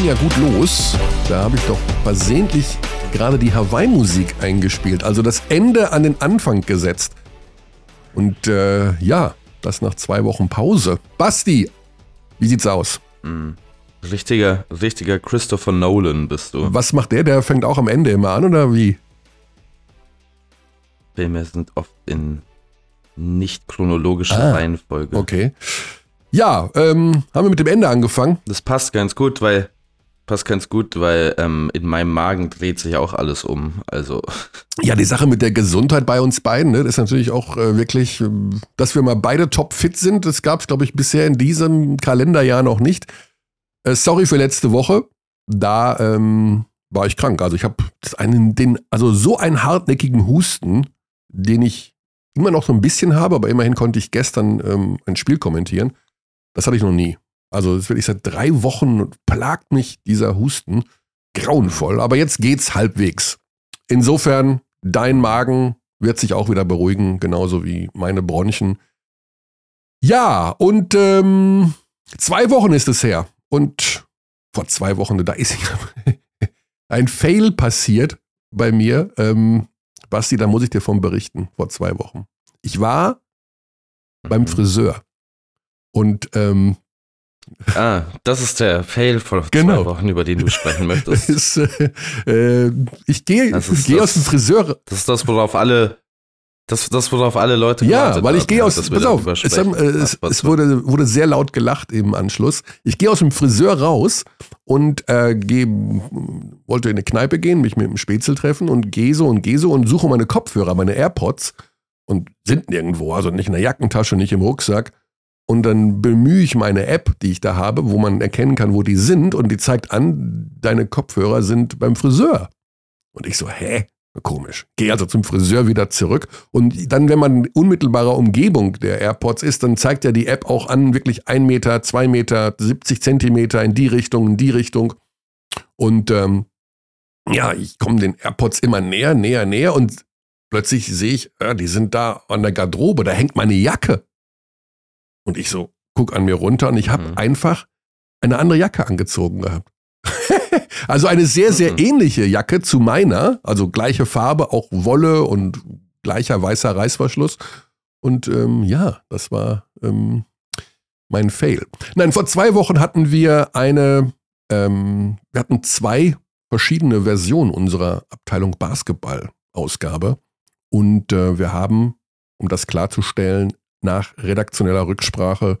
ging ja gut los. Da habe ich doch versehentlich gerade die Hawaii-Musik eingespielt, also das Ende an den Anfang gesetzt. Und äh, ja, das nach zwei Wochen Pause. Basti, wie sieht's aus? Mhm. Richtiger, richtiger Christopher Nolan bist du. Was macht der? Der fängt auch am Ende immer an, oder wie? Filme sind oft in nicht chronologischer ah, Reihenfolge. Okay. Ja, ähm, haben wir mit dem Ende angefangen? Das passt ganz gut, weil passt ganz gut, weil ähm, in meinem Magen dreht sich auch alles um. Also ja, die Sache mit der Gesundheit bei uns beiden, ne, das ist natürlich auch äh, wirklich, äh, dass wir mal beide top fit sind. Das gab es, glaube ich, bisher in diesem Kalenderjahr noch nicht. Äh, sorry für letzte Woche. Da ähm, war ich krank. Also ich habe den, also so einen hartnäckigen Husten, den ich immer noch so ein bisschen habe, aber immerhin konnte ich gestern ähm, ein Spiel kommentieren. Das hatte ich noch nie. Also es wirklich seit drei Wochen plagt mich dieser Husten grauenvoll, aber jetzt geht's halbwegs. Insofern, dein Magen wird sich auch wieder beruhigen, genauso wie meine Bronchien. Ja, und ähm, zwei Wochen ist es her. Und vor zwei Wochen, da ist ein Fail passiert bei mir. Ähm, Basti, da muss ich dir von berichten, vor zwei Wochen. Ich war mhm. beim Friseur. Und ähm, Ah, das ist der Fail vor genau. zwei Wochen, über den du sprechen möchtest. ist, äh, ich gehe geh aus dem Friseur. Das ist das, worauf alle, das, das worauf alle Leute Ja, weil ich gehe aus, pass auf, es, haben, äh, es, es, wurde, wurde sehr laut gelacht im Anschluss. Ich gehe aus dem Friseur raus und äh, geh, wollte in eine Kneipe gehen, mich mit dem Spätzle treffen und gehe so und gehe so und suche meine Kopfhörer, meine AirPods und sind nirgendwo, also nicht in der Jackentasche, nicht im Rucksack und dann bemühe ich meine App, die ich da habe, wo man erkennen kann, wo die sind und die zeigt an, deine Kopfhörer sind beim Friseur. Und ich so, hä? Komisch. Gehe also zum Friseur wieder zurück. Und dann, wenn man in unmittelbarer Umgebung der AirPods ist, dann zeigt ja die App auch an, wirklich ein Meter, zwei Meter, 70 Zentimeter in die Richtung, in die Richtung. Und ähm, ja, ich komme den AirPods immer näher, näher, näher und plötzlich sehe ich, äh, die sind da an der Garderobe, da hängt meine Jacke. Und ich so, guck an mir runter und ich habe mhm. einfach eine andere Jacke angezogen gehabt. also eine sehr, sehr mhm. ähnliche Jacke zu meiner, also gleiche Farbe, auch Wolle und gleicher weißer Reißverschluss. Und ähm, ja, das war ähm, mein Fail. Nein, vor zwei Wochen hatten wir eine, ähm, wir hatten zwei verschiedene Versionen unserer Abteilung Basketball-Ausgabe. Und äh, wir haben, um das klarzustellen, nach redaktioneller Rücksprache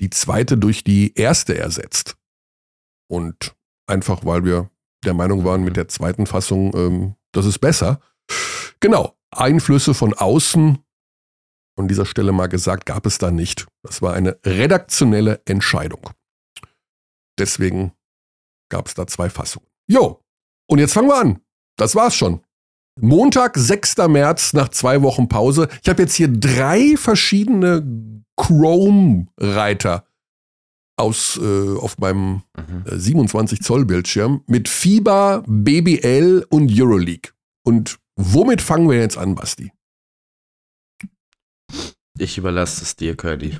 die zweite durch die erste ersetzt. Und einfach, weil wir der Meinung waren, mit der zweiten Fassung, ähm, das ist besser. Genau, Einflüsse von außen, an dieser Stelle mal gesagt, gab es da nicht. Das war eine redaktionelle Entscheidung. Deswegen gab es da zwei Fassungen. Jo, und jetzt fangen wir an. Das war's schon. Montag, 6. März, nach zwei Wochen Pause. Ich habe jetzt hier drei verschiedene Chrome-Reiter aus äh, auf meinem mhm. äh, 27 Zoll Bildschirm mit FIBA, BBL und Euroleague. Und womit fangen wir jetzt an, Basti? Ich überlasse es dir, Curly.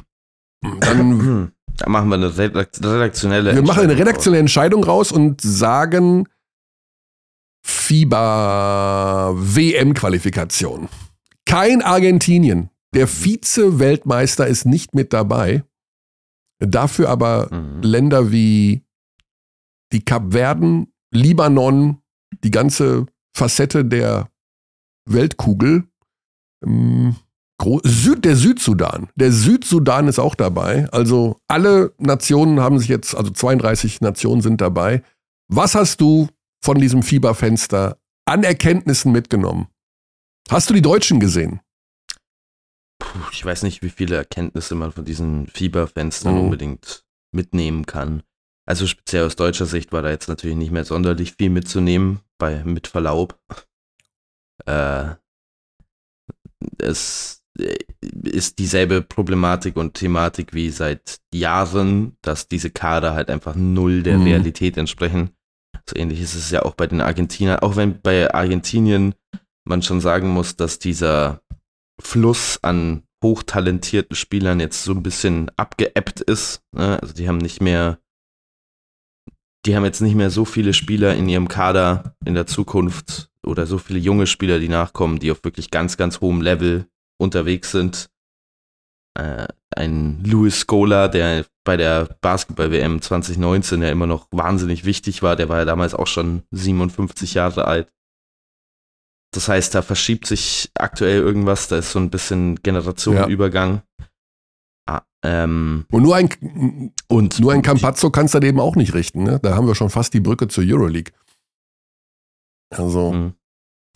Dann, Dann machen wir eine redaktionelle Wir machen eine redaktionelle Entscheidung raus und sagen, FIBA-WM-Qualifikation. Kein Argentinien. Der Vize-Weltmeister ist nicht mit dabei. Dafür aber mhm. Länder wie die Kapverden, Libanon, die ganze Facette der Weltkugel. Ähm, Süd, der Südsudan. Der Südsudan ist auch dabei. Also alle Nationen haben sich jetzt, also 32 Nationen sind dabei. Was hast du von diesem Fieberfenster an Erkenntnissen mitgenommen? Hast du die Deutschen gesehen? Puh, ich weiß nicht, wie viele Erkenntnisse man von diesen Fieberfenstern mhm. unbedingt mitnehmen kann. Also speziell aus deutscher Sicht war da jetzt natürlich nicht mehr sonderlich viel mitzunehmen, bei mit Verlaub. Äh, es äh, ist dieselbe Problematik und Thematik wie seit Jahren, dass diese Kader halt einfach null der mhm. Realität entsprechen. So ähnlich ist es ja auch bei den Argentinern, auch wenn bei Argentinien man schon sagen muss, dass dieser Fluss an hochtalentierten Spielern jetzt so ein bisschen abgeebbt ist. Ne? Also die haben nicht mehr die haben jetzt nicht mehr so viele Spieler in ihrem Kader in der Zukunft oder so viele junge Spieler, die nachkommen, die auf wirklich ganz, ganz hohem Level unterwegs sind. Äh, ein Louis Scola, der bei der Basketball-WM 2019 ja immer noch wahnsinnig wichtig war, der war ja damals auch schon 57 Jahre alt. Das heißt, da verschiebt sich aktuell irgendwas, da ist so ein bisschen Generationenübergang. Ja. Ah, ähm, und nur ein, und nur ein Campazzo kannst du eben auch nicht richten. Ne? Da haben wir schon fast die Brücke zur Euroleague. Also. Mhm.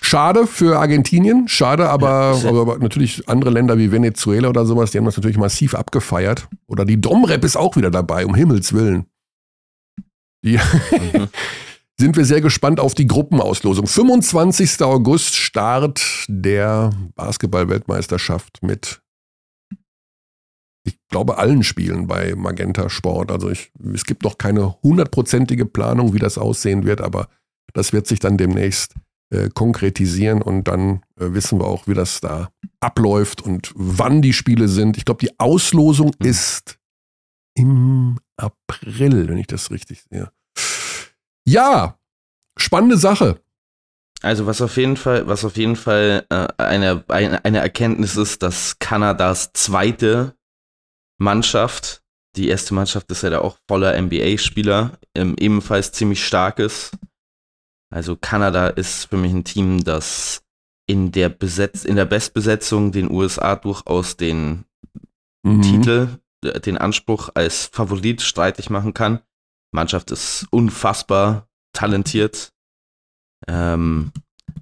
Schade für Argentinien, schade, aber, ja, aber, natürlich andere Länder wie Venezuela oder sowas, die haben das natürlich massiv abgefeiert. Oder die Domrep ist auch wieder dabei, um Himmels Willen. Die mhm. sind wir sehr gespannt auf die Gruppenauslosung. 25. August Start der Basketball-Weltmeisterschaft mit, ich glaube, allen Spielen bei Magenta Sport. Also ich, es gibt noch keine hundertprozentige Planung, wie das aussehen wird, aber das wird sich dann demnächst äh, konkretisieren und dann äh, wissen wir auch, wie das da abläuft und wann die Spiele sind. Ich glaube, die Auslosung mhm. ist im April, wenn ich das richtig sehe. Ja, spannende Sache. Also was auf jeden Fall, was auf jeden Fall äh, eine, eine, eine Erkenntnis ist, dass Kanadas zweite Mannschaft, die erste Mannschaft ist ja da auch voller NBA-Spieler, ähm, ebenfalls ziemlich stark ist. Also Kanada ist für mich ein Team, das in der Besetz in der Bestbesetzung den USA durchaus den mhm. Titel, den Anspruch als Favorit streitig machen kann. Mannschaft ist unfassbar talentiert. Ähm,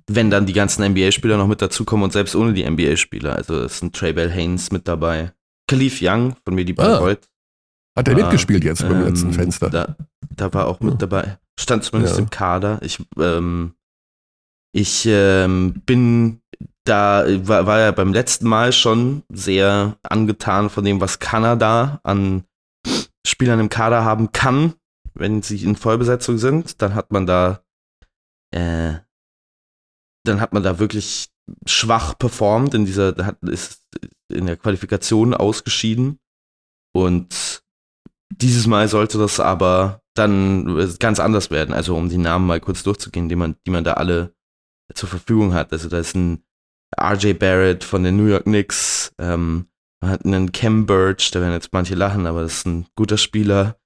wenn dann die ganzen NBA-Spieler noch mit dazukommen und selbst ohne die NBA-Spieler. Also es sind Trey Bell Haynes mit dabei. Khalif Young von mir die ah. Hat er mitgespielt jetzt ähm, beim letzten Fenster? Da, da war auch mit dabei. Stand zumindest ja. im Kader. Ich, ähm, ich ähm, bin da, war, war ja beim letzten Mal schon sehr angetan von dem, was Kanada an Spielern im Kader haben kann, wenn sie in Vollbesetzung sind. Dann hat man da, äh, dann hat man da wirklich schwach performt in dieser, hat, ist in der Qualifikation ausgeschieden. Und dieses Mal sollte das aber dann ganz anders werden. Also um die Namen mal kurz durchzugehen, die man, die man da alle zur Verfügung hat. Also da ist ein RJ Barrett von den New York Knicks, ähm, man hat einen Cam Birch, da werden jetzt manche lachen, aber das ist ein guter Spieler.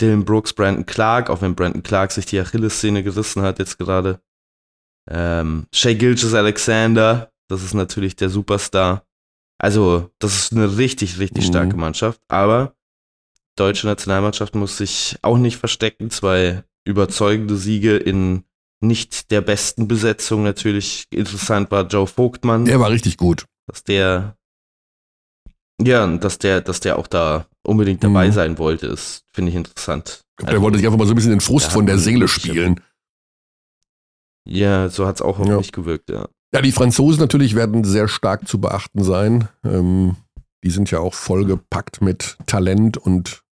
Dylan Brooks, Brandon Clark, auch wenn Brandon Clark sich die Achilles-Szene gerissen hat jetzt gerade. Ähm, Shea Gilges Alexander, das ist natürlich der Superstar. Also, das ist eine richtig, richtig mhm. starke Mannschaft. Aber deutsche Nationalmannschaft muss sich auch nicht verstecken. Zwei überzeugende Siege in nicht der besten Besetzung. Natürlich interessant war Joe Vogtmann. Der war richtig gut. Dass der, ja, dass der, dass der auch da unbedingt dabei mhm. sein wollte, ist, finde ich interessant. Ich glaub, also, der wollte sich einfach mal so ein bisschen den Frust von der Seele spielen. Ja, so hat es auch auf ja. mich gewirkt, ja. Ja, die Franzosen natürlich werden sehr stark zu beachten sein. Ähm, die sind ja auch vollgepackt mit Talent und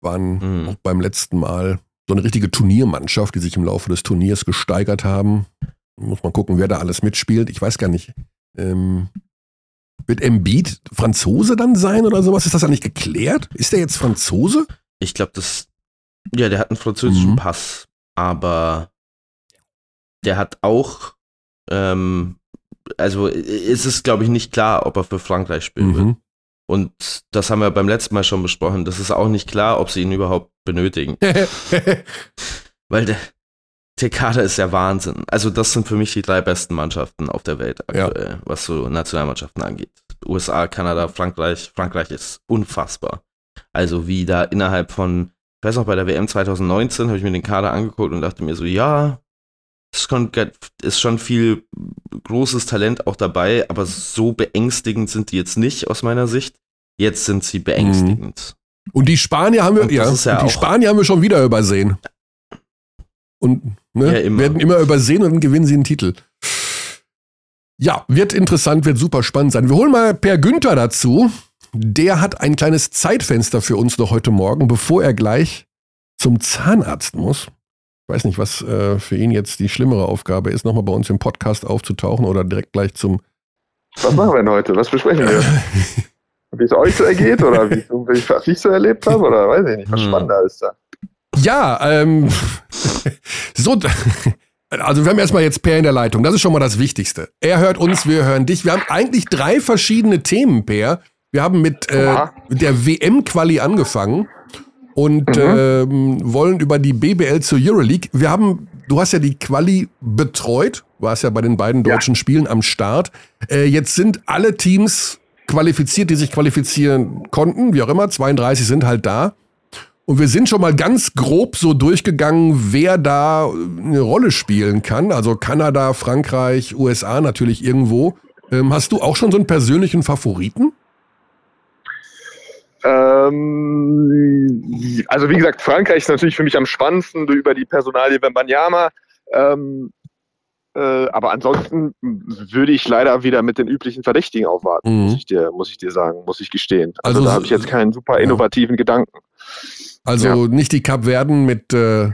waren mhm. auch beim letzten Mal so eine richtige Turniermannschaft, die sich im Laufe des Turniers gesteigert haben. Muss man gucken, wer da alles mitspielt. Ich weiß gar nicht. Ähm, wird Embiid Franzose dann sein oder sowas? Ist das eigentlich geklärt? Ist der jetzt Franzose? Ich glaube, das. Ja, der hat einen französischen mhm. Pass, aber der hat auch. Ähm, also ist es, glaube ich, nicht klar, ob er für Frankreich spielen mhm. will. Und das haben wir beim letzten Mal schon besprochen. Das ist auch nicht klar, ob sie ihn überhaupt benötigen. Weil der, der Kader ist ja Wahnsinn. Also, das sind für mich die drei besten Mannschaften auf der Welt aktuell, ja. was so Nationalmannschaften angeht. USA, Kanada, Frankreich. Frankreich ist unfassbar. Also, wie da innerhalb von, ich weiß auch, bei der WM 2019 habe ich mir den Kader angeguckt und dachte mir so, ja, ist schon, ist schon viel großes Talent auch dabei, aber so beängstigend sind die jetzt nicht aus meiner Sicht. Jetzt sind sie beängstigend. Mhm. Und die Spanier haben wir, ja, ja die Spanier haben wir schon wieder übersehen. Und ne, ja, immer. werden immer übersehen und dann gewinnen sie einen Titel. Ja, wird interessant, wird super spannend sein. Wir holen mal Per Günther dazu. Der hat ein kleines Zeitfenster für uns noch heute Morgen, bevor er gleich zum Zahnarzt muss weiß nicht, was äh, für ihn jetzt die schlimmere Aufgabe ist, nochmal bei uns im Podcast aufzutauchen oder direkt gleich zum. Was machen wir denn heute? Was besprechen wir? wie es euch so ergeht oder wie, was ich so erlebt habe oder weiß ich nicht, was hm. spannender ist da. Ja, ähm, so, also wir haben erstmal jetzt Per in der Leitung. Das ist schon mal das Wichtigste. Er hört uns, wir hören dich. Wir haben eigentlich drei verschiedene Themen, Per. Wir haben mit, äh, mit der WM-Quali angefangen und mhm. ähm, wollen über die BBL zur Euroleague. Wir haben, du hast ja die Quali betreut, warst ja bei den beiden deutschen ja. Spielen am Start. Äh, jetzt sind alle Teams qualifiziert, die sich qualifizieren konnten, wie auch immer. 32 sind halt da. Und wir sind schon mal ganz grob so durchgegangen, wer da eine Rolle spielen kann. Also Kanada, Frankreich, USA natürlich irgendwo. Ähm, hast du auch schon so einen persönlichen Favoriten? Ähm, also wie gesagt, Frankreich ist natürlich für mich am spannendsten über die Personalie Banyama. Ähm, äh, aber ansonsten würde ich leider wieder mit den üblichen Verdächtigen aufwarten, mhm. muss, ich dir, muss ich dir sagen, muss ich gestehen. Also, also da habe ich jetzt keinen super innovativen ja. Gedanken. Also ja. nicht die Kapverden mit, äh,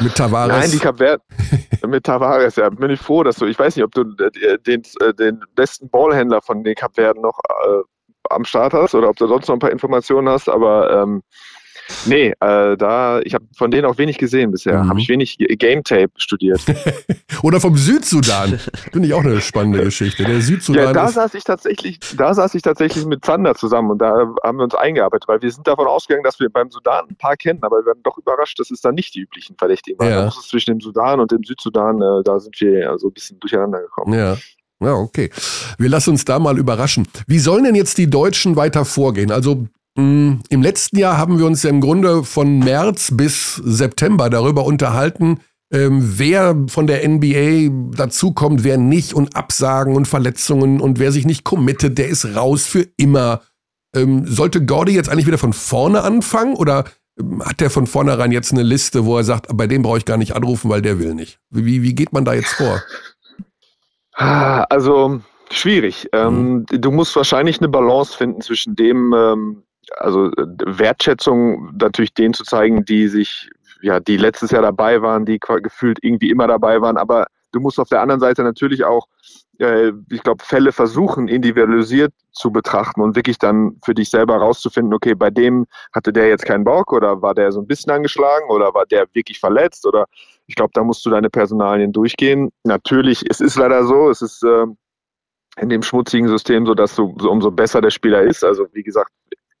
mit Tavares. Nein, die Kapverden mit Tavares, ja. Bin ich froh, dass du, ich weiß nicht, ob du äh, den, äh, den besten Ballhändler von den Kapverden noch äh, am Start hast oder ob du sonst noch ein paar Informationen hast, aber ähm, Nee, äh, da, ich habe von denen auch wenig gesehen bisher. Mhm. Habe ich wenig Game Tape studiert. Oder vom Südsudan. Finde ich auch eine spannende Geschichte. Der Südsudan. Ja, da saß ich tatsächlich, da saß ich tatsächlich mit Zander zusammen und da haben wir uns eingearbeitet, weil wir sind davon ausgegangen, dass wir beim Sudan ein paar kennen, aber wir werden doch überrascht, dass es da nicht die üblichen Verdächtigen waren. Ja. Da muss es zwischen dem Sudan und dem Südsudan, äh, da sind wir ja so ein bisschen durcheinander gekommen. Ja. Ja, okay. Wir lassen uns da mal überraschen. Wie sollen denn jetzt die Deutschen weiter vorgehen? Also Mm, Im letzten Jahr haben wir uns ja im Grunde von März bis September darüber unterhalten, ähm, wer von der NBA dazukommt, wer nicht und Absagen und Verletzungen und wer sich nicht committet, der ist raus für immer. Ähm, sollte Gordy jetzt eigentlich wieder von vorne anfangen oder ähm, hat der von vornherein jetzt eine Liste, wo er sagt, bei dem brauche ich gar nicht anrufen, weil der will nicht? Wie, wie geht man da jetzt vor? Ah, also schwierig. Mhm. du musst wahrscheinlich eine Balance finden zwischen dem, also äh, Wertschätzung natürlich denen zu zeigen, die sich, ja, die letztes Jahr dabei waren, die gefühlt irgendwie immer dabei waren, aber du musst auf der anderen Seite natürlich auch, äh, ich glaube, Fälle versuchen, individualisiert zu betrachten und wirklich dann für dich selber rauszufinden, okay, bei dem hatte der jetzt keinen Bock oder war der so ein bisschen angeschlagen oder war der wirklich verletzt oder ich glaube, da musst du deine Personalien durchgehen. Natürlich, es ist leider so, es ist äh, in dem schmutzigen System so, dass du so, umso besser der Spieler ist. Also wie gesagt,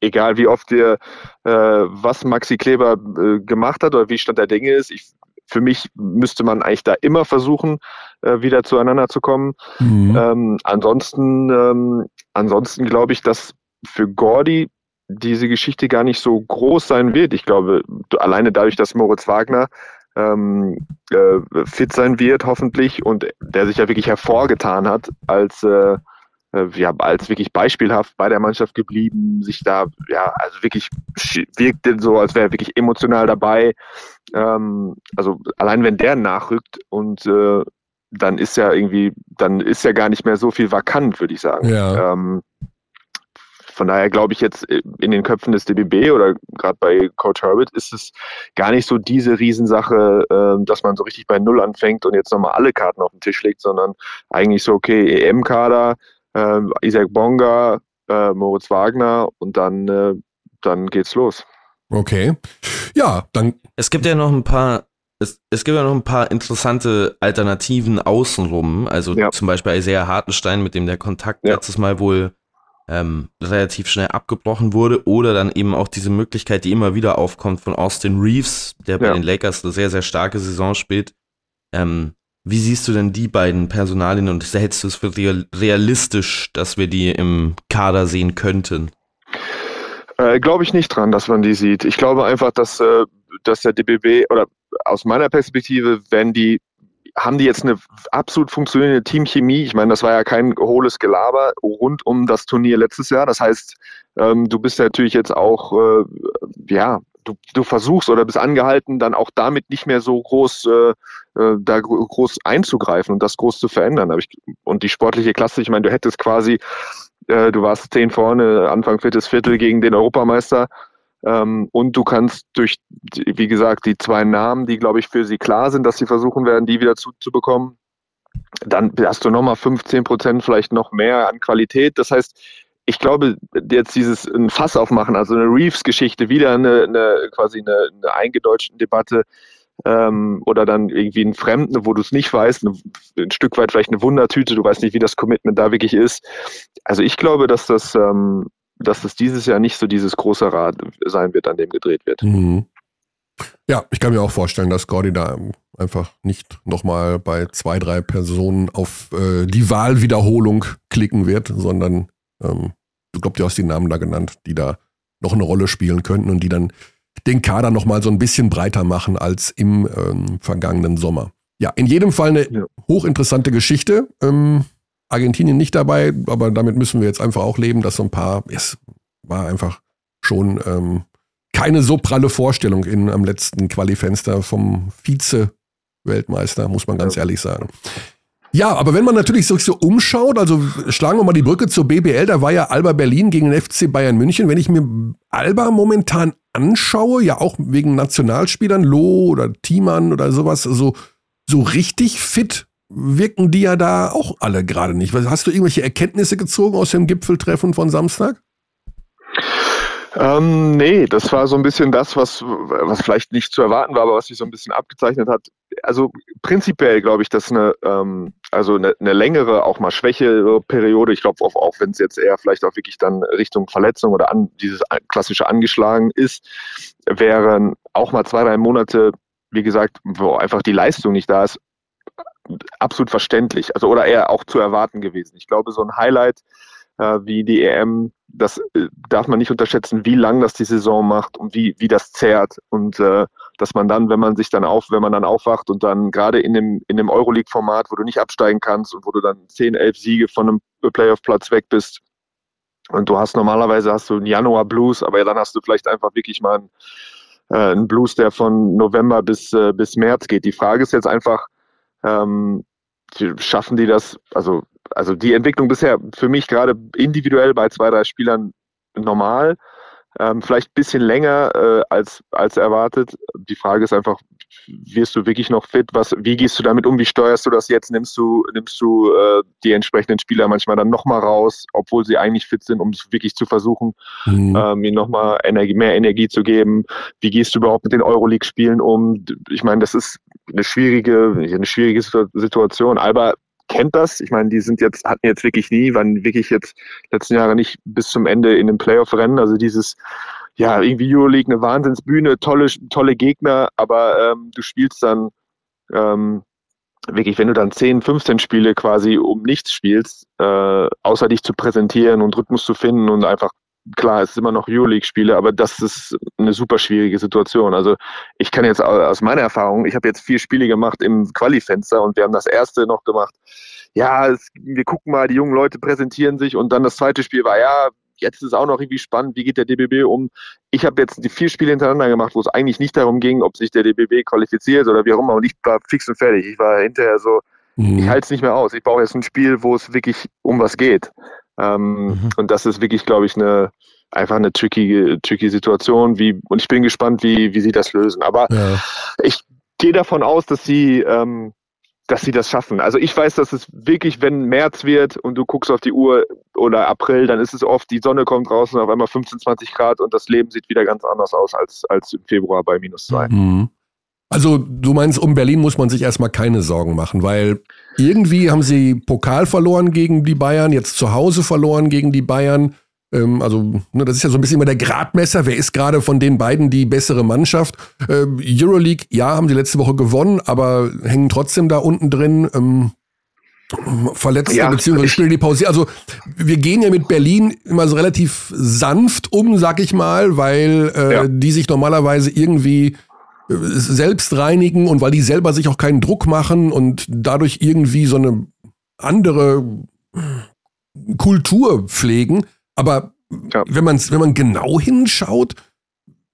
egal wie oft dir äh, was Maxi Kleber äh, gemacht hat oder wie Stand der Dinge ist, ich, für mich müsste man eigentlich da immer versuchen, äh, wieder zueinander zu kommen. Mhm. Ähm, ansonsten, ähm, ansonsten glaube ich, dass für Gordy diese Geschichte gar nicht so groß sein wird. Ich glaube, alleine dadurch, dass Moritz Wagner ähm, äh, fit sein wird, hoffentlich, und der sich ja wirklich hervorgetan hat als äh, äh, ja, als wirklich beispielhaft bei der Mannschaft geblieben, sich da, ja, also wirklich wirkte so, als wäre er wirklich emotional dabei. Ähm, also allein wenn der nachrückt und äh, dann ist ja irgendwie, dann ist ja gar nicht mehr so viel vakant, würde ich sagen. Ja. Ähm, von daher glaube ich jetzt äh, in den Köpfen des DBB oder gerade bei Coach Herbert ist es gar nicht so diese Riesensache, äh, dass man so richtig bei Null anfängt und jetzt nochmal alle Karten auf den Tisch legt, sondern eigentlich so, okay, EM-Kader, äh, Isaac Bonga, äh, Moritz Wagner und dann, äh, dann geht's los. Okay. Ja, dann. Es gibt ja noch ein paar, es, es gibt ja noch ein paar interessante Alternativen außenrum. Also ja. zum Beispiel Isaiah Hartenstein, mit dem der Kontakt ja. letztes Mal wohl ähm, relativ schnell abgebrochen wurde. Oder dann eben auch diese Möglichkeit, die immer wieder aufkommt von Austin Reeves, der bei ja. den Lakers eine sehr, sehr starke Saison spielt. Ähm, wie siehst du denn die beiden Personalien und hältst du es für realistisch, dass wir die im Kader sehen könnten? Äh, glaube ich nicht dran, dass man die sieht. Ich glaube einfach, dass, äh, dass der DBB oder aus meiner Perspektive, wenn die haben die jetzt eine absolut funktionierende Teamchemie. Ich meine, das war ja kein hohles Gelaber rund um das Turnier letztes Jahr. Das heißt, ähm, du bist natürlich jetzt auch, äh, ja, du, du versuchst oder bist angehalten, dann auch damit nicht mehr so groß äh, äh da groß einzugreifen und das groß zu verändern. Und die sportliche Klasse, ich meine, du hättest quasi, äh, du warst zehn vorne, Anfang viertes Viertel gegen den Europameister. Ähm, und du kannst durch, wie gesagt, die zwei Namen, die, glaube ich, für sie klar sind, dass sie versuchen werden, die wieder zuzubekommen, dann hast du nochmal 15 Prozent, vielleicht noch mehr an Qualität. Das heißt, ich glaube, jetzt dieses ein Fass aufmachen, also eine Reeves-Geschichte, wieder eine, eine quasi eine, eine eingedeutschte Debatte ähm, oder dann irgendwie einen Fremden, wo du es nicht weißt, ein, ein, Stück weit vielleicht eine Wundertüte, du weißt nicht, wie das Commitment da wirklich ist. Also ich glaube, dass das, ähm, dass das dieses Jahr nicht so dieses große Rad sein wird, an dem gedreht wird. Mhm. Ja, ich kann mir auch vorstellen, dass Gordy da einfach nicht nochmal bei zwei, drei Personen auf äh, die Wahlwiederholung klicken wird, sondern ähm, du glaubst, du hast die Namen da genannt, die da noch eine Rolle spielen könnten und die dann den Kader nochmal so ein bisschen breiter machen als im ähm, vergangenen Sommer. Ja, in jedem Fall eine ja. hochinteressante Geschichte. Ähm, Argentinien nicht dabei, aber damit müssen wir jetzt einfach auch leben, dass so ein paar, es war einfach schon ähm, keine so pralle Vorstellung in, am letzten Qualifenster vom Vize-Weltmeister, muss man ganz ja. ehrlich sagen. Ja, aber wenn man natürlich sich so umschaut, also schlagen wir mal die Brücke zur BBL, da war ja Alba Berlin gegen den FC Bayern München. Wenn ich mir Alba momentan anschaue, ja auch wegen Nationalspielern, Loh oder Thiemann oder sowas, also so richtig fit wirken die ja da auch alle gerade nicht. Hast du irgendwelche Erkenntnisse gezogen aus dem Gipfeltreffen von Samstag? Ähm, nee, das war so ein bisschen das, was, was vielleicht nicht zu erwarten war, aber was sich so ein bisschen abgezeichnet hat. Also prinzipiell glaube ich, dass eine, ähm, also eine, eine längere, auch mal schwächere Periode, ich glaube auch, auch wenn es jetzt eher vielleicht auch wirklich dann Richtung Verletzung oder an, dieses klassische angeschlagen ist, wären auch mal zwei, drei Monate, wie gesagt, wo einfach die Leistung nicht da ist, absolut verständlich. Also oder eher auch zu erwarten gewesen. Ich glaube, so ein Highlight äh, wie die EM das äh, darf man nicht unterschätzen, wie lang das die Saison macht und wie, wie das zehrt. Und äh, dass man dann, wenn man sich dann auf, wenn man dann aufwacht und dann gerade in dem, in dem Euroleague-Format, wo du nicht absteigen kannst und wo du dann 10, 11 Siege von einem Playoff-Platz weg bist, und du hast normalerweise hast du einen Januar Blues, aber dann hast du vielleicht einfach wirklich mal einen, äh, einen Blues, der von November bis, äh, bis März geht. Die Frage ist jetzt einfach, ähm, schaffen die das, also also die Entwicklung bisher für mich gerade individuell bei zwei, drei Spielern normal. Ähm, vielleicht ein bisschen länger äh, als, als erwartet. Die Frage ist einfach, wirst du wirklich noch fit? Was, wie gehst du damit um? Wie steuerst du das jetzt? Nimmst du, nimmst du äh, die entsprechenden Spieler manchmal dann nochmal raus, obwohl sie eigentlich fit sind, um es wirklich zu versuchen, mhm. ähm, ihnen nochmal Energie, mehr Energie zu geben? Wie gehst du überhaupt mit den Euroleague-Spielen um? Ich meine, das ist eine schwierige, eine schwierige Situation. Alba kennt das. Ich meine, die sind jetzt, hatten jetzt wirklich nie, waren wirklich jetzt letzten Jahre nicht bis zum Ende in den Playoff-Rennen. Also dieses, ja, irgendwie Euroleague, eine Wahnsinnsbühne, tolle, tolle Gegner, aber ähm, du spielst dann ähm, wirklich, wenn du dann 10, 15 Spiele quasi um nichts spielst, äh, außer dich zu präsentieren und Rhythmus zu finden und einfach klar, es ist immer noch Euroleague-Spiele, aber das ist eine super schwierige Situation. Also ich kann jetzt aus meiner Erfahrung, ich habe jetzt vier Spiele gemacht im Quali-Fenster und wir haben das erste noch gemacht. Ja, es, wir gucken mal, die jungen Leute präsentieren sich und dann das zweite Spiel war, ja, jetzt ist auch noch irgendwie spannend, wie geht der DBB um. Ich habe jetzt die vier Spiele hintereinander gemacht, wo es eigentlich nicht darum ging, ob sich der DBB qualifiziert oder wie auch immer und ich war fix und fertig. Ich war hinterher so, mhm. ich halte es nicht mehr aus. Ich brauche jetzt ein Spiel, wo es wirklich um was geht. Ähm, mhm. Und das ist wirklich, glaube ich, eine einfach eine tricky, tricky Situation. Wie, und ich bin gespannt, wie, wie sie das lösen. Aber ja. ich gehe davon aus, dass sie, ähm, dass sie das schaffen. Also ich weiß, dass es wirklich, wenn März wird und du guckst auf die Uhr oder April, dann ist es oft, die Sonne kommt raus und auf einmal 15, 20 Grad und das Leben sieht wieder ganz anders aus als, als im Februar bei minus zwei. Mhm. Also du meinst, um Berlin muss man sich erstmal keine Sorgen machen, weil irgendwie haben sie Pokal verloren gegen die Bayern, jetzt zu Hause verloren gegen die Bayern. Ähm, also ne, das ist ja so ein bisschen immer der Gradmesser. Wer ist gerade von den beiden die bessere Mannschaft? Ähm, Euroleague, ja, haben sie letzte Woche gewonnen, aber hängen trotzdem da unten drin. Ähm, Verletzte ja, beziehungsweise spielen die Pause. Also wir gehen ja mit Berlin immer so relativ sanft um, sag ich mal, weil äh, ja. die sich normalerweise irgendwie selbst reinigen und weil die selber sich auch keinen Druck machen und dadurch irgendwie so eine andere Kultur pflegen. Aber ja. wenn, man, wenn man genau hinschaut,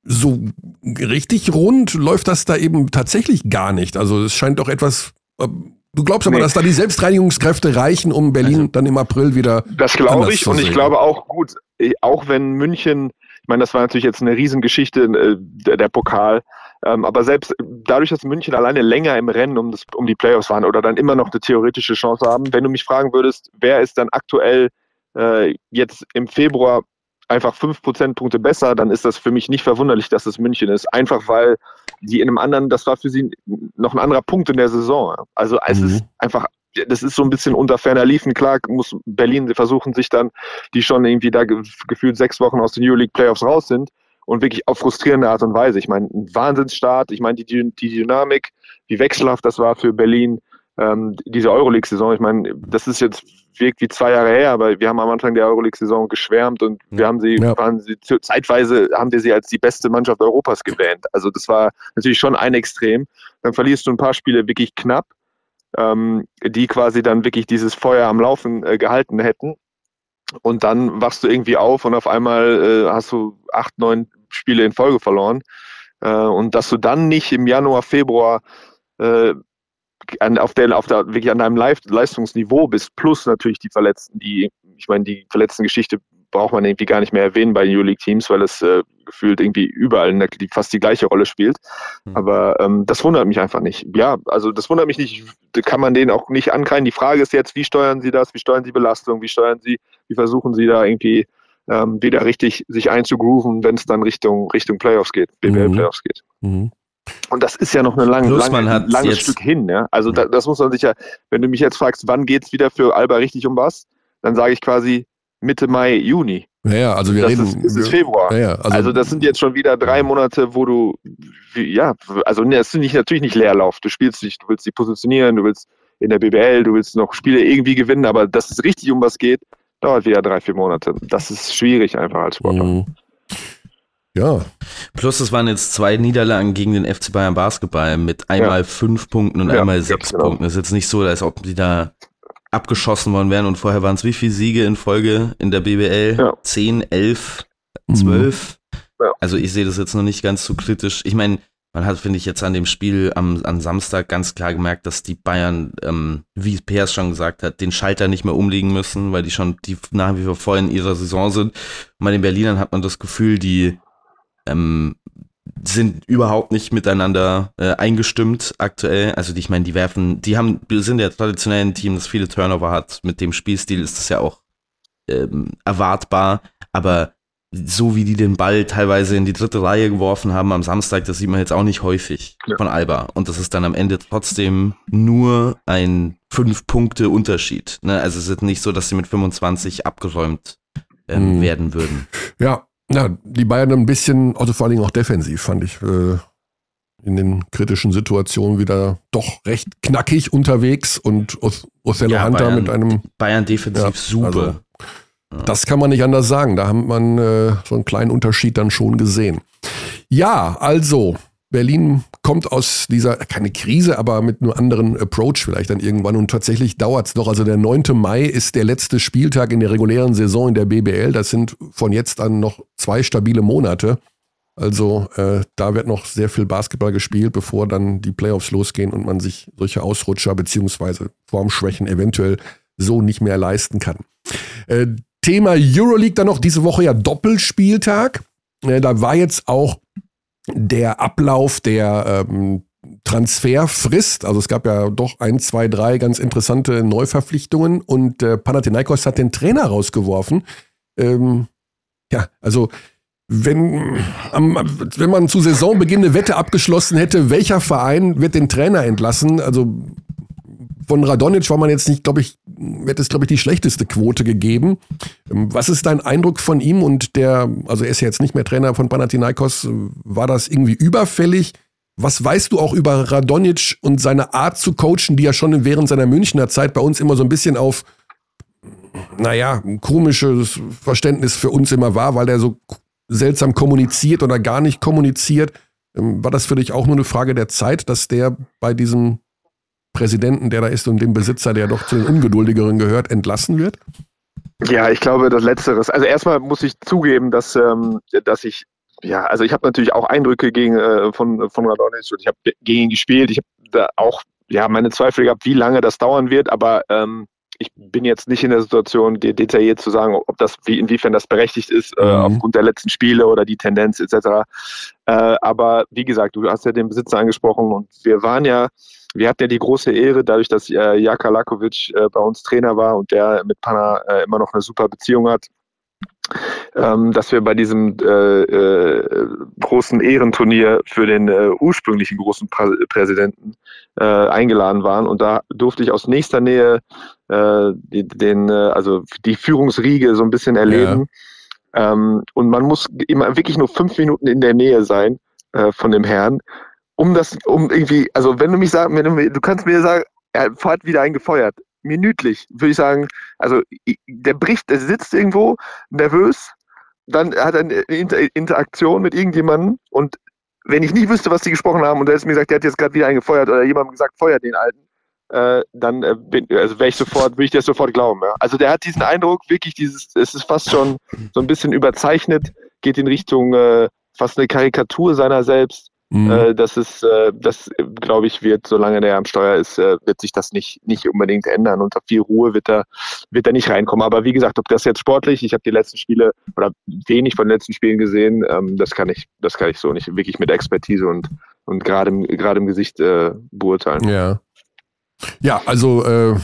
so richtig rund läuft das da eben tatsächlich gar nicht. Also es scheint doch etwas. Du glaubst aber, nee. dass da die Selbstreinigungskräfte reichen, um Berlin also, dann im April wieder. Das glaube ich und ich glaube auch gut, auch wenn München, ich meine, das war natürlich jetzt eine Riesengeschichte, äh, der Pokal, ähm, aber selbst dadurch, dass München alleine länger im Rennen um, das, um die Playoffs waren oder dann immer noch eine theoretische Chance haben, wenn du mich fragen würdest, wer ist dann aktuell äh, jetzt im Februar einfach fünf Prozentpunkte besser, dann ist das für mich nicht verwunderlich, dass es München ist. Einfach weil die in einem anderen, das war für sie noch ein anderer Punkt in der Saison. Also es mhm. ist einfach, das ist so ein bisschen unter ferner Liefen. Klar muss Berlin versuchen sich dann, die schon irgendwie da gefühlt sechs Wochen aus den Euroleague Playoffs raus sind und wirklich auf frustrierende Art und Weise. Ich meine, ein Wahnsinnsstart, ich meine, die, die Dynamik, wie wechselhaft das war für Berlin, ähm, diese Euroleague-Saison. Ich meine, das ist jetzt wirkt wie zwei Jahre her, aber wir haben am Anfang der Euroleague-Saison geschwärmt und wir haben sie, ja. waren sie, zeitweise haben wir sie als die beste Mannschaft Europas gewähnt. Also das war natürlich schon ein Extrem. Dann verlierst du ein paar Spiele wirklich knapp, ähm, die quasi dann wirklich dieses Feuer am Laufen äh, gehalten hätten. Und dann wachst du irgendwie auf und auf einmal äh, hast du acht, neun Spiele in Folge verloren. Äh, und dass du dann nicht im Januar, Februar äh, an, auf, der, auf der, wirklich an deinem Leistungsniveau bist, plus natürlich die Verletzten, die, ich meine, die Verletzten-Geschichte braucht man irgendwie gar nicht mehr erwähnen bei EU-League-Teams, weil es äh, gefühlt irgendwie überall der, die, fast die gleiche Rolle spielt. Mhm. Aber ähm, das wundert mich einfach nicht. Ja, also das wundert mich nicht, kann man denen auch nicht ankreiden. Die Frage ist jetzt, wie steuern sie das, wie steuern sie Belastung, wie steuern sie, wie versuchen sie da irgendwie ähm, wieder richtig sich einzugrooven, wenn es dann Richtung, Richtung Playoffs geht, BWL-Playoffs mhm. geht. Mhm. Und das ist ja noch ein lang, lang, langes Stück hin. Ja? Also da, das muss man sich ja, wenn du mich jetzt fragst, wann geht es wieder für Alba richtig um was, dann sage ich quasi Mitte Mai, Juni. Ja, also wir das reden. Ist, das ist Februar. Ja, also, also, das sind jetzt schon wieder drei Monate, wo du, ja, also ne, das ist nicht, natürlich nicht Leerlauf. Du spielst dich, du willst dich positionieren, du willst in der BBL, du willst noch Spiele irgendwie gewinnen, aber dass es richtig um was geht, dauert wieder drei, vier Monate. Das ist schwierig einfach als Sportler. Mhm. Ja. Plus es waren jetzt zwei Niederlagen gegen den FC Bayern Basketball mit einmal ja. fünf Punkten und ja, einmal sechs genau. Punkten. Es ist jetzt nicht so, als ob die da abgeschossen worden wären und vorher waren es wie viele Siege in Folge in der BBL? Ja. Zehn, elf, zwölf. Mhm. Also ich sehe das jetzt noch nicht ganz so kritisch. Ich meine, man hat, finde ich, jetzt an dem Spiel am, am Samstag ganz klar gemerkt, dass die Bayern, ähm, wie Peers schon gesagt hat, den Schalter nicht mehr umlegen müssen, weil die schon die nach wie vor voll in ihrer Saison sind. Und bei den Berlinern hat man das Gefühl, die ähm, sind überhaupt nicht miteinander äh, eingestimmt aktuell. Also die, ich meine, die werfen, die haben, sind ja traditionell ein Team, das viele Turnover hat. Mit dem Spielstil ist das ja auch ähm, erwartbar. Aber so wie die den Ball teilweise in die dritte Reihe geworfen haben am Samstag, das sieht man jetzt auch nicht häufig ja. von Alba. Und das ist dann am Ende trotzdem nur ein fünf Punkte Unterschied. Ne? Also es ist nicht so, dass sie mit 25 abgeräumt ähm, hm. werden würden. Ja, ja, die Bayern ein bisschen, also vor allen Dingen auch defensiv, fand ich äh, in den kritischen Situationen wieder doch recht knackig unterwegs und Othello ja, Hunter Bayern, mit einem. Bayern defensiv ja, super. Also, das kann man nicht anders sagen. Da hat man äh, so einen kleinen Unterschied dann schon gesehen. Ja, also Berlin kommt aus dieser, keine Krise, aber mit einem anderen Approach vielleicht dann irgendwann. Und tatsächlich dauert es noch. Also der 9. Mai ist der letzte Spieltag in der regulären Saison in der BBL. Das sind von jetzt an noch zwei stabile Monate. Also äh, da wird noch sehr viel Basketball gespielt, bevor dann die Playoffs losgehen und man sich solche Ausrutscher beziehungsweise Formschwächen eventuell so nicht mehr leisten kann. Äh, Thema Euroleague dann noch diese Woche ja Doppelspieltag. Äh, da war jetzt auch der Ablauf der ähm, Transferfrist. Also es gab ja doch ein, zwei, drei ganz interessante Neuverpflichtungen und äh, Panathinaikos hat den Trainer rausgeworfen. Ähm, ja, also wenn, am, wenn man zu Saisonbeginn eine Wette abgeschlossen hätte, welcher Verein wird den Trainer entlassen, also von Radonic war man jetzt nicht, glaube ich, wird es, glaube ich, die schlechteste Quote gegeben. Ähm, was ist dein Eindruck von ihm und der, also er ist ja jetzt nicht mehr Trainer von Panathinaikos, war das irgendwie überfällig? Was weißt du auch über Radonic und seine Art zu coachen, die ja schon während seiner Münchner Zeit bei uns immer so ein bisschen auf, naja, ein komisches Verständnis für uns immer war, weil er so seltsam kommuniziert oder gar nicht kommuniziert. Ähm, war das für dich auch nur eine Frage der Zeit, dass der bei diesem Präsidenten, der da ist und dem Besitzer, der doch zu den Ungeduldigeren gehört, entlassen wird? Ja, ich glaube, das Letzteres. Also erstmal muss ich zugeben, dass, ähm, dass ich, ja, also ich habe natürlich auch Eindrücke gegen, äh, von, von Radonic und ich habe gegen ihn gespielt. Ich habe da auch ja, meine Zweifel gehabt, wie lange das dauern wird, aber ähm, ich bin jetzt nicht in der Situation, dir detailliert zu sagen, ob das, wie, inwiefern das berechtigt ist, äh, mhm. äh, aufgrund der letzten Spiele oder die Tendenz etc. Äh, aber wie gesagt, du hast ja den Besitzer angesprochen und wir waren ja, wir hatten ja die große Ehre, dadurch, dass äh, Jaka Lakovic äh, bei uns Trainer war und der mit Panna äh, immer noch eine super Beziehung hat, ähm, dass wir bei diesem äh, äh, großen Ehrenturnier für den äh, ursprünglichen großen Prä Präsidenten äh, eingeladen waren. Und da durfte ich aus nächster Nähe äh, die, den, äh, also die Führungsriege so ein bisschen erleben. Ja. Ähm, und man muss immer wirklich nur fünf Minuten in der Nähe sein von dem Herrn, um das, um irgendwie, also wenn du mich sagst, du, du kannst mir sagen, er hat wieder einen gefeuert minütlich, würde ich sagen, also der bricht, der sitzt irgendwo nervös, dann hat er eine Interaktion mit irgendjemandem und wenn ich nicht wüsste, was die gesprochen haben und er hat mir gesagt, der hat jetzt gerade wieder einen gefeuert oder jemandem gesagt, feuert den Alten, äh, dann äh, bin, also wäre ich sofort, würde ich das sofort glauben. Ja. Also der hat diesen Eindruck, wirklich dieses, es ist fast schon so ein bisschen überzeichnet, geht in Richtung äh, fast eine Karikatur seiner selbst Mhm. Äh, das ist, äh, das glaube ich, wird, solange der am Steuer ist, äh, wird sich das nicht, nicht unbedingt ändern. Unter viel Ruhe wird er, wird er nicht reinkommen. Aber wie gesagt, ob das jetzt sportlich, ich habe die letzten Spiele oder wenig von den letzten Spielen gesehen, ähm, das kann ich, das kann ich so nicht wirklich mit Expertise und, und gerade im, gerade im Gesicht äh, beurteilen. Ja. Ja, also äh,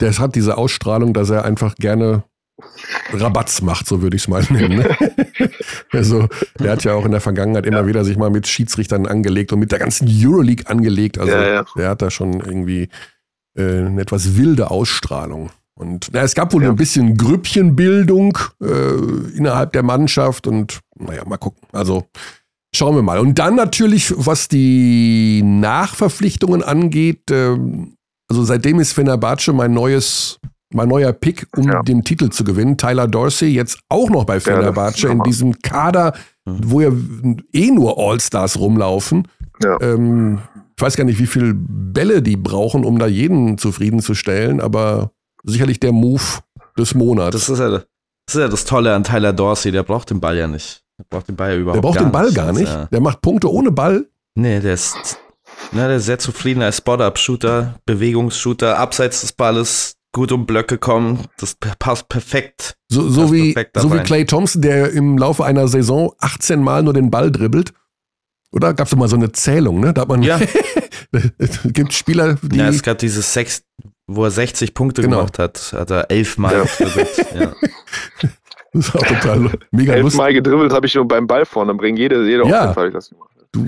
der hat diese Ausstrahlung, dass er einfach gerne Rabatz macht, so würde ich es mal nennen. Ne? also, der hat ja auch in der Vergangenheit immer ja. wieder sich mal mit Schiedsrichtern angelegt und mit der ganzen Euroleague angelegt. Also, ja, ja. der hat da schon irgendwie äh, eine etwas wilde Ausstrahlung. Und na, es gab wohl ein bisschen Grüppchenbildung äh, innerhalb der Mannschaft und naja, mal gucken. Also, schauen wir mal. Und dann natürlich, was die Nachverpflichtungen angeht, äh, also seitdem ist Fenerbahce mein neues mein neuer Pick, um ja. den Titel zu gewinnen. Tyler Dorsey jetzt auch noch bei Fenerbahce ja, in diesem Kader, mhm. wo ja eh nur All-Stars rumlaufen. Ja. Ähm, ich weiß gar nicht, wie viele Bälle die brauchen, um da jeden zufriedenzustellen, aber sicherlich der Move des Monats. Das ist ja das, ist ja das Tolle an Tyler Dorsey, der braucht den Ball ja nicht. Der braucht den Ball ja überhaupt Der braucht den Ball nicht. gar nicht. Der macht Punkte ohne Ball. Nee, der ist, na, der ist sehr zufrieden als Spot-Up-Shooter, Bewegungsshooter, abseits des Balles gut um Blöcke kommen. Das passt perfekt. So, so passt wie, perfekt so wie Clay Thompson, der im Laufe einer Saison 18 Mal nur den Ball dribbelt. Oder gab es mal so eine Zählung, ne? Da hat man ja. gibt Spieler, die. Ja, es gab dieses Sex, wo er 60 Punkte genau. gemacht hat, hat er elfmal ja. gedribbelt. Ja. Das ist auch total mega lustig. Elfmal gedribbelt habe ich nur beim Ball vorne bringen. Jede, jede ja. habe ich das gemacht. Du.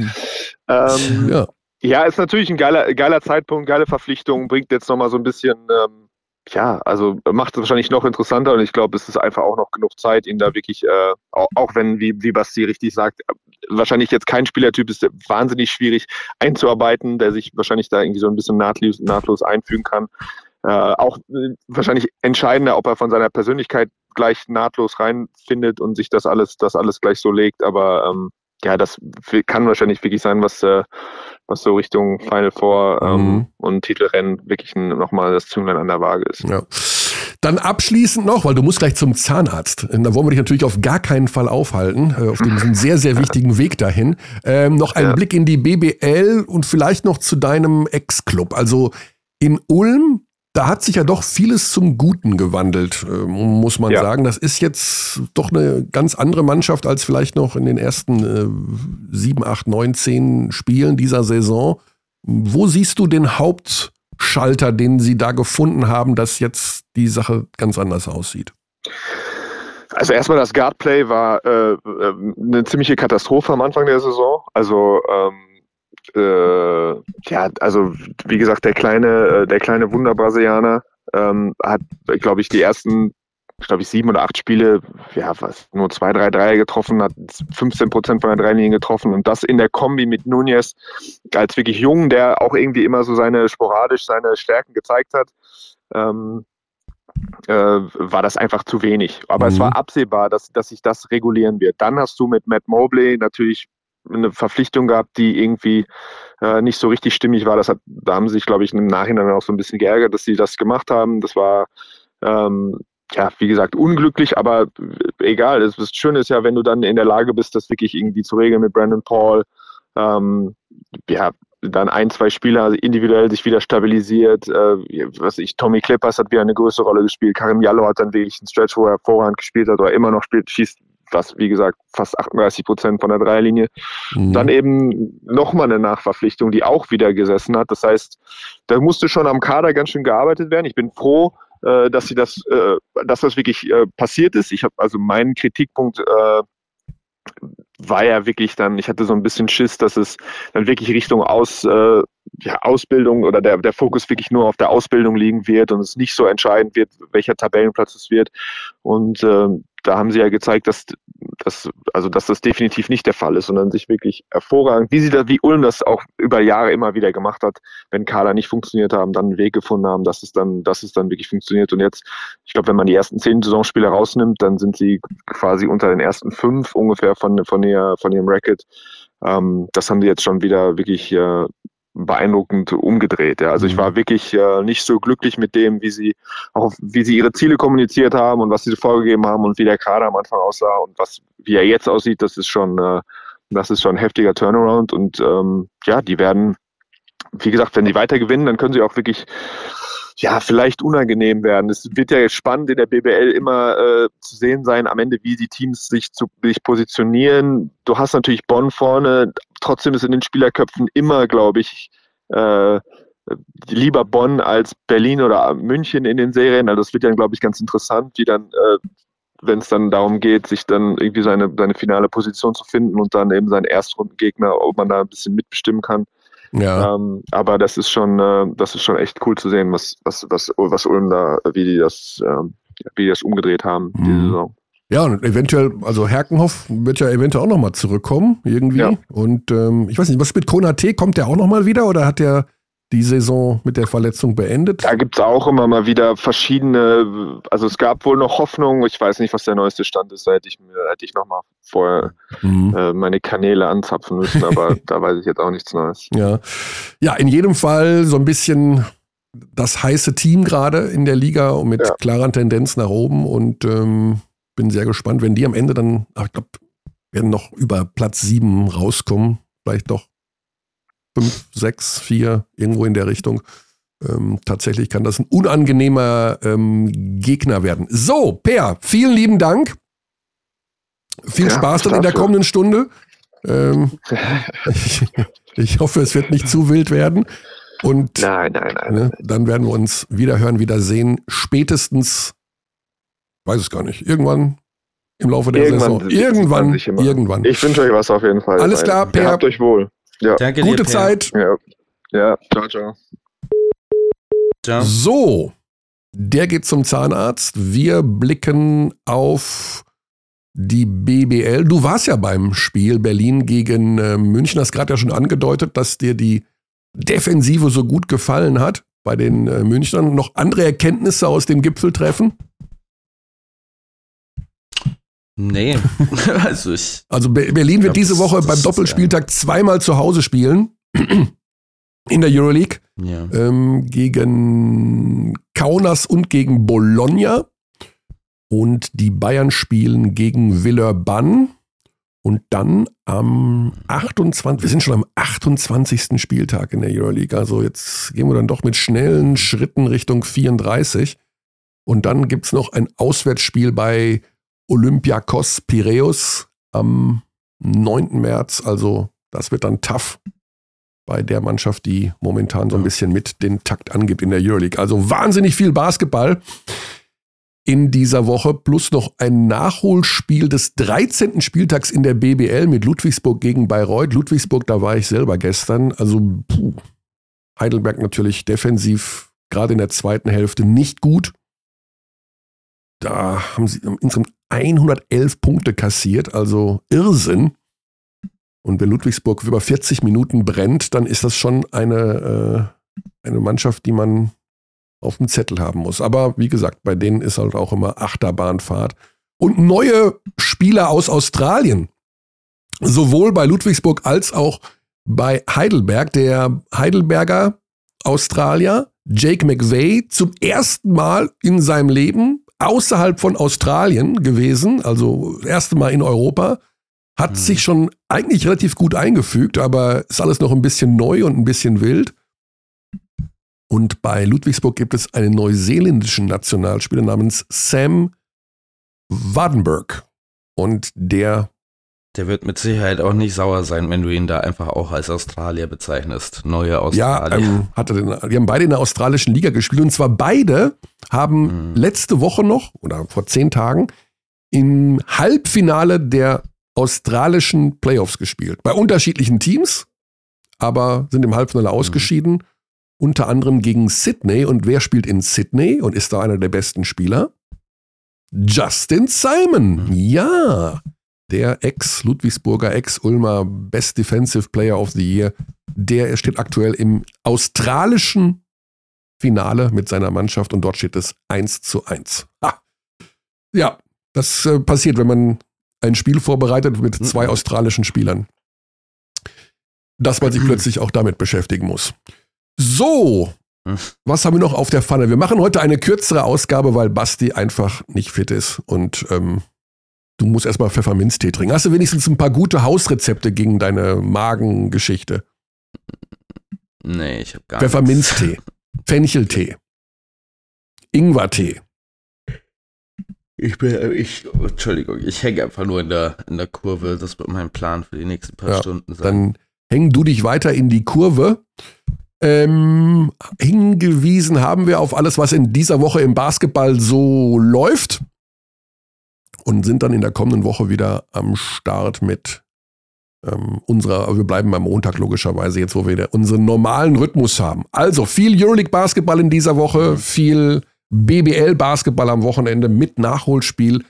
Ähm, ja. ja, ist natürlich ein geiler, geiler Zeitpunkt, geile Verpflichtung, bringt jetzt nochmal so ein bisschen ähm, ja, also macht es wahrscheinlich noch interessanter und ich glaube, es ist einfach auch noch genug Zeit, ihn da wirklich, äh, auch, auch, wenn, wie, wie Basti richtig sagt, wahrscheinlich jetzt kein Spielertyp ist, wahnsinnig schwierig einzuarbeiten, der sich wahrscheinlich da irgendwie so ein bisschen nahtlos, nahtlos einfügen kann. Äh, auch äh, wahrscheinlich entscheidender, ob er von seiner Persönlichkeit gleich nahtlos reinfindet und sich das alles, das alles gleich so legt, aber ähm, ja, das kann wahrscheinlich wirklich sein, was, äh, was so Richtung Final Four ähm, mhm. und Titelrennen wirklich nochmal das Zünglein an der Waage ist. Ja. Dann abschließend noch, weil du musst gleich zum Zahnarzt. Da wollen wir dich natürlich auf gar keinen Fall aufhalten, äh, auf diesem sehr, sehr wichtigen Weg dahin. Ähm, noch ein ja. Blick in die BBL und vielleicht noch zu deinem Ex-Club. Also in Ulm da hat sich ja doch vieles zum Guten gewandelt, äh, muss man ja. sagen. Das ist jetzt doch eine ganz andere Mannschaft als vielleicht noch in den ersten äh, sieben, acht, neun, zehn Spielen dieser Saison. Wo siehst du den Hauptschalter, den sie da gefunden haben, dass jetzt die Sache ganz anders aussieht? Also erstmal das Guardplay war äh, äh eine ziemliche Katastrophe am Anfang der Saison. Also ähm, äh, ja, also wie gesagt, der kleine, äh, der kleine Wunderbrasilianer ähm, hat, glaube ich, die ersten, glaube ich, sieben oder acht Spiele, ja, was, nur zwei, drei Dreier getroffen, hat 15 Prozent von der Dreilinie getroffen und das in der Kombi mit Nunez als wirklich jung, der auch irgendwie immer so seine sporadisch seine Stärken gezeigt hat. Ähm, äh, war das einfach zu wenig. Aber mhm. es war absehbar, dass, dass sich das regulieren wird. Dann hast du mit Matt Mobley natürlich eine Verpflichtung gehabt, die irgendwie äh, nicht so richtig stimmig war. Das hat, da haben sie sich, glaube ich, im Nachhinein auch so ein bisschen geärgert, dass sie das gemacht haben. Das war ähm, ja, wie gesagt, unglücklich, aber egal. Das, das Schöne ist ja, wenn du dann in der Lage bist, das wirklich irgendwie zu regeln mit Brandon Paul, ähm, ja, dann ein, zwei Spieler individuell sich wieder stabilisiert. Äh, was ich, Tommy Klippers hat wieder eine größere Rolle gespielt. Karim Jallo hat dann wirklich einen Stretch, wo er hervorragend gespielt hat oder immer noch spielt, schießt was, wie gesagt, fast 38 Prozent von der Dreierlinie. Mhm. Dann eben nochmal eine Nachverpflichtung, die auch wieder gesessen hat. Das heißt, da musste schon am Kader ganz schön gearbeitet werden. Ich bin froh, äh, dass sie das, äh, dass das wirklich äh, passiert ist. Ich habe also meinen Kritikpunkt äh, war ja wirklich dann, ich hatte so ein bisschen Schiss, dass es dann wirklich Richtung Aus, äh, ja, Ausbildung oder der, der Fokus wirklich nur auf der Ausbildung liegen wird und es nicht so entscheidend wird, welcher Tabellenplatz es wird. Und äh, da haben sie ja gezeigt, dass, dass, also, dass das definitiv nicht der Fall ist, sondern sich wirklich hervorragend, wie sie da, wie Ulm das auch über Jahre immer wieder gemacht hat, wenn Kader nicht funktioniert haben, dann einen Weg gefunden haben, dass es dann, dass es dann wirklich funktioniert. Und jetzt, ich glaube, wenn man die ersten zehn Saisonspiele rausnimmt, dann sind sie quasi unter den ersten fünf ungefähr von, von, ihr, von ihrem Racket. Ähm, das haben sie jetzt schon wieder wirklich äh, beeindruckend umgedreht. Ja. Also ich mhm. war wirklich äh, nicht so glücklich mit dem, wie sie auch wie sie ihre Ziele kommuniziert haben und was sie vorgegeben haben und wie der Kader am Anfang aussah und was wie er jetzt aussieht, das ist schon äh, das ist schon ein heftiger Turnaround und ähm, ja, die werden, wie gesagt, wenn sie weiter gewinnen, dann können sie auch wirklich ja, vielleicht unangenehm werden. Es wird ja spannend in der BBL immer äh, zu sehen sein, am Ende, wie die Teams sich, zu, sich positionieren. Du hast natürlich Bonn vorne, trotzdem ist in den Spielerköpfen immer, glaube ich, äh, lieber Bonn als Berlin oder München in den Serien. Also das wird dann, glaube ich, ganz interessant, wie dann, äh, wenn es dann darum geht, sich dann irgendwie seine, seine finale Position zu finden und dann eben seinen Erstrundengegner, ob man da ein bisschen mitbestimmen kann. Ja. Ähm, aber das ist schon, äh, das ist schon echt cool zu sehen, was, was, was, was Ulm da, wie die das, äh, wie die das umgedreht haben, mhm. diese Saison. Ja, und eventuell, also Herkenhoff wird ja eventuell auch nochmal zurückkommen, irgendwie. Ja. Und ähm, ich weiß nicht, was mit Konate, kommt der auch nochmal wieder oder hat der die Saison mit der Verletzung beendet? Da gibt es auch immer mal wieder verschiedene, also es gab wohl noch Hoffnung, ich weiß nicht, was der neueste Stand ist, da hätte ich, hätte ich nochmal vorher mhm. äh, meine Kanäle anzapfen müssen, aber da weiß ich jetzt auch nichts Neues. Ja. ja, in jedem Fall so ein bisschen das heiße Team gerade in der Liga und mit ja. klarer Tendenz nach oben und ähm, bin sehr gespannt, wenn die am Ende dann, ich glaube, werden noch über Platz 7 rauskommen, vielleicht doch 5, 6, 4, irgendwo in der Richtung. Ähm, tatsächlich kann das ein unangenehmer ähm, Gegner werden. So, Per, vielen lieben Dank. Viel ja, Spaß dann in der kommenden Stunde. Ähm, ich, ich, hoffe, es wird nicht zu wild werden. Und nein, nein, nein, ne, dann werden wir uns wieder hören, wieder sehen. Spätestens, weiß es gar nicht, irgendwann im Laufe der irgendwann Saison. Irgendwann, irgendwann. Ich wünsche euch was auf jeden Fall. Alles klar, Per. Habt euch wohl. Ja. Danke Gute dir, Zeit. Ja. ja, ciao, ciao. Ciao. So, der geht zum Zahnarzt. Wir blicken auf die BBL. Du warst ja beim Spiel Berlin gegen äh, München. Hast gerade ja schon angedeutet, dass dir die Defensive so gut gefallen hat bei den äh, Münchnern. Noch andere Erkenntnisse aus dem Gipfeltreffen? Nee, also ich. Also Berlin wird diese Woche beim Doppelspieltag zweimal zu Hause spielen. In der Euroleague. Ja. Ähm, gegen Kaunas und gegen Bologna. Und die Bayern spielen gegen Villeurbanne. Und dann am 28. Wir sind schon am 28. Spieltag in der Euroleague. Also jetzt gehen wir dann doch mit schnellen Schritten Richtung 34. Und dann gibt es noch ein Auswärtsspiel bei Olympiakos Piräus am 9. März. Also das wird dann tough bei der Mannschaft, die momentan so ein bisschen mit den Takt angibt in der Euroleague. Also wahnsinnig viel Basketball in dieser Woche plus noch ein Nachholspiel des 13. Spieltags in der BBL mit Ludwigsburg gegen Bayreuth. Ludwigsburg, da war ich selber gestern. Also puh. Heidelberg natürlich defensiv gerade in der zweiten Hälfte nicht gut. Da haben sie insgesamt 111 Punkte kassiert, also Irrsinn. Und wenn Ludwigsburg über 40 Minuten brennt, dann ist das schon eine, äh, eine Mannschaft, die man auf dem Zettel haben muss. Aber wie gesagt, bei denen ist halt auch immer Achterbahnfahrt. Und neue Spieler aus Australien, sowohl bei Ludwigsburg als auch bei Heidelberg. Der Heidelberger Australier Jake McVeigh zum ersten Mal in seinem Leben außerhalb von Australien gewesen, also das erste Mal in Europa, hat mhm. sich schon eigentlich relativ gut eingefügt, aber ist alles noch ein bisschen neu und ein bisschen wild. Und bei Ludwigsburg gibt es einen neuseeländischen Nationalspieler namens Sam Wadenberg. Und der. Der wird mit Sicherheit auch nicht sauer sein, wenn du ihn da einfach auch als Australier bezeichnest. Neue Australier. Ja, ähm, hatte den, die haben beide in der australischen Liga gespielt. Und zwar beide haben mhm. letzte Woche noch, oder vor zehn Tagen, im Halbfinale der australischen Playoffs gespielt. Bei unterschiedlichen Teams, aber sind im Halbfinale mhm. ausgeschieden unter anderem gegen Sydney. Und wer spielt in Sydney und ist da einer der besten Spieler? Justin Simon. Mhm. Ja, der Ex-Ludwigsburger, Ex-Ulmer Best Defensive Player of the Year. Der steht aktuell im australischen Finale mit seiner Mannschaft und dort steht es 1 zu 1. Ha. Ja, das äh, passiert, wenn man ein Spiel vorbereitet mit mhm. zwei australischen Spielern. Dass man sich mhm. plötzlich auch damit beschäftigen muss. So, hm. was haben wir noch auf der Pfanne? Wir machen heute eine kürzere Ausgabe, weil Basti einfach nicht fit ist und ähm, du musst erstmal Pfefferminztee trinken. Hast du wenigstens ein paar gute Hausrezepte gegen deine Magengeschichte? Nee, ich habe gar Pfefferminztee, Fencheltee, Ingwertee. Ich bin, ich, Entschuldigung, ich hänge einfach nur in der, in der Kurve. Das wird mein Plan für die nächsten paar ja, Stunden sein. Dann häng du dich weiter in die Kurve ähm, hingewiesen haben wir auf alles, was in dieser Woche im Basketball so läuft. Und sind dann in der kommenden Woche wieder am Start mit ähm, unserer, wir bleiben beim Montag logischerweise, jetzt wo wir wieder unseren normalen Rhythmus haben. Also viel Euroleague Basketball in dieser Woche, viel BBL Basketball am Wochenende mit Nachholspiel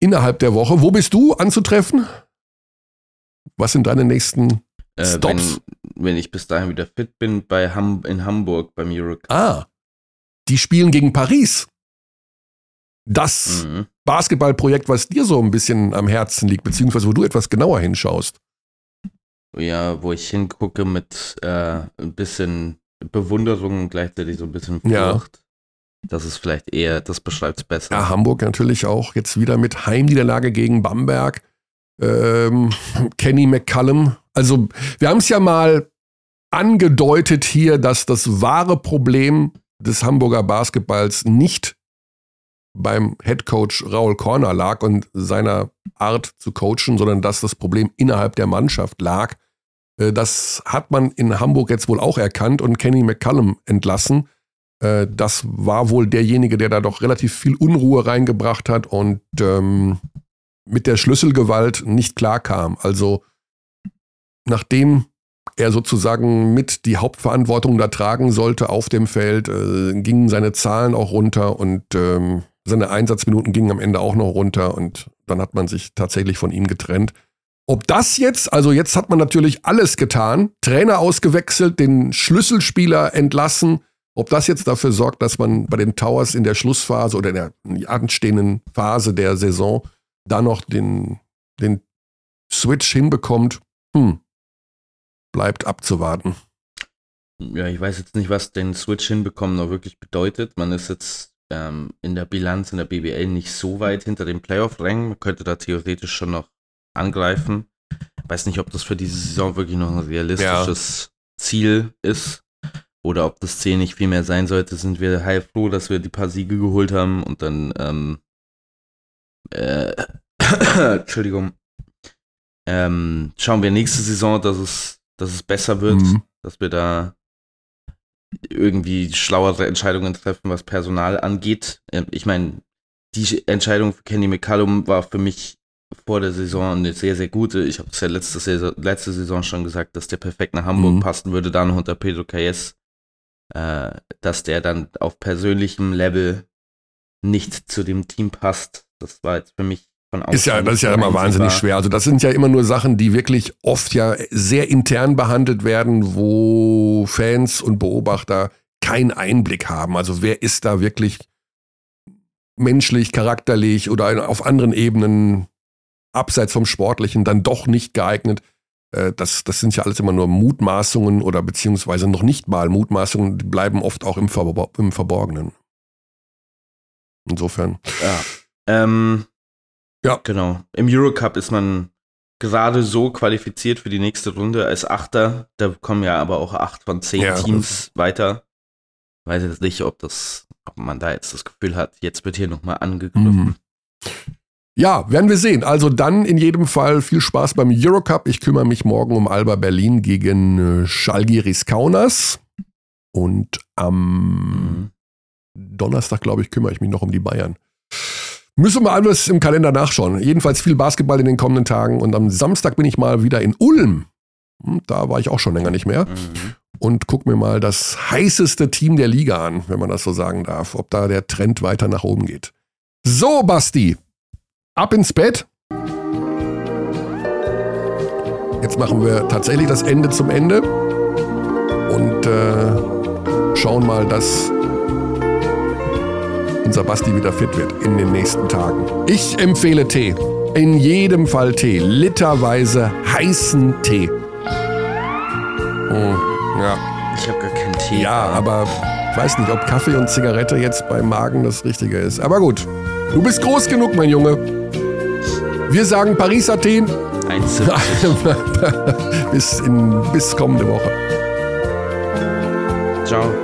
innerhalb der Woche. Wo bist du anzutreffen? Was sind deine nächsten äh, Stops? Wenn, wenn, ich bis dahin wieder fit bin, bei Ham in Hamburg beim Eurocup. Ah, die spielen gegen Paris. Das mhm. Basketballprojekt, was dir so ein bisschen am Herzen liegt, beziehungsweise wo du etwas genauer hinschaust. Ja, wo ich hingucke mit äh, ein bisschen Bewunderung und gleichzeitig so ein bisschen Furcht. Ja. Das ist vielleicht eher, das beschreibt es besser. Ja, Hamburg natürlich auch jetzt wieder mit Heimniederlage gegen Bamberg. Ähm, Kenny McCallum also wir haben es ja mal angedeutet hier, dass das wahre Problem des Hamburger Basketballs nicht beim Headcoach Raul Korner lag und seiner Art zu coachen, sondern dass das Problem innerhalb der Mannschaft lag. Äh, das hat man in Hamburg jetzt wohl auch erkannt und Kenny McCallum entlassen. Äh, das war wohl derjenige, der da doch relativ viel Unruhe reingebracht hat und ähm, mit der Schlüsselgewalt nicht klarkam. Also nachdem er sozusagen mit die Hauptverantwortung da tragen sollte auf dem Feld, äh, gingen seine Zahlen auch runter und ähm, seine Einsatzminuten gingen am Ende auch noch runter und dann hat man sich tatsächlich von ihm getrennt. Ob das jetzt, also jetzt hat man natürlich alles getan, Trainer ausgewechselt, den Schlüsselspieler entlassen, ob das jetzt dafür sorgt, dass man bei den Towers in der Schlussphase oder in der anstehenden Phase der Saison da noch den, den Switch hinbekommt, hm, bleibt abzuwarten. Ja, ich weiß jetzt nicht, was den Switch hinbekommen noch wirklich bedeutet. Man ist jetzt ähm, in der Bilanz in der BBL nicht so weit hinter den Playoff-Rängen. Man könnte da theoretisch schon noch angreifen. Ich weiß nicht, ob das für diese Saison wirklich noch ein realistisches ja. Ziel ist oder ob das Ziel nicht viel mehr sein sollte. Sind wir heilfroh, dass wir die paar Siege geholt haben und dann, ähm, äh, Entschuldigung, ähm, schauen wir nächste Saison, dass es dass es besser wird, mhm. dass wir da irgendwie schlauere Entscheidungen treffen, was Personal angeht. Ähm, ich meine, die Entscheidung für Kenny McCallum war für mich vor der Saison eine sehr, sehr gute. Ich habe es ja letzte Saison, letzte Saison schon gesagt, dass der perfekt nach Hamburg mhm. passen würde, da noch unter Pedro Calles, äh, dass der dann auf persönlichem Level nicht zu dem Team passt. Das war jetzt für mich. Ist ja, das ist ja immer wahnsinnig schwer. Also das sind ja immer nur Sachen, die wirklich oft ja sehr intern behandelt werden, wo Fans und Beobachter keinen Einblick haben. Also wer ist da wirklich menschlich, charakterlich oder auf anderen Ebenen abseits vom Sportlichen dann doch nicht geeignet. Äh, das, das sind ja alles immer nur Mutmaßungen oder beziehungsweise noch nicht mal Mutmaßungen, die bleiben oft auch im, Verbo im Verborgenen. Insofern. Ja. Ähm, Ja. Genau. Im Eurocup ist man gerade so qualifiziert für die nächste Runde als Achter. Da kommen ja aber auch acht von zehn ja, Teams weiter. Weiß jetzt nicht, ob das, ob man da jetzt das Gefühl hat, jetzt wird hier nochmal angegriffen. Mhm. Ja, werden wir sehen. Also dann in jedem Fall viel Spaß beim Eurocup. Ich kümmere mich morgen um Alba Berlin gegen äh, Schalgiris Kaunas. Und am mhm. Donnerstag, glaube ich, kümmere ich mich noch um die Bayern. Müssen wir alles im Kalender nachschauen. Jedenfalls viel Basketball in den kommenden Tagen. Und am Samstag bin ich mal wieder in Ulm. Hm, da war ich auch schon länger nicht mehr. Mhm. Und guck mir mal das heißeste Team der Liga an, wenn man das so sagen darf. Ob da der Trend weiter nach oben geht. So, Basti, ab ins Bett. Jetzt machen wir tatsächlich das Ende zum Ende und äh, schauen mal, dass unser Basti wieder fit wird in den nächsten Tagen. Ich empfehle Tee. In jedem Fall Tee. Literweise heißen Tee. Hm, ja. Ich habe gar keinen Tee. Ja, aber ich weiß nicht, ob Kaffee und Zigarette jetzt beim Magen das Richtige ist. Aber gut. Du bist groß genug, mein Junge. Wir sagen Paris Athen. 1,70. bis, in, bis kommende Woche. Ciao.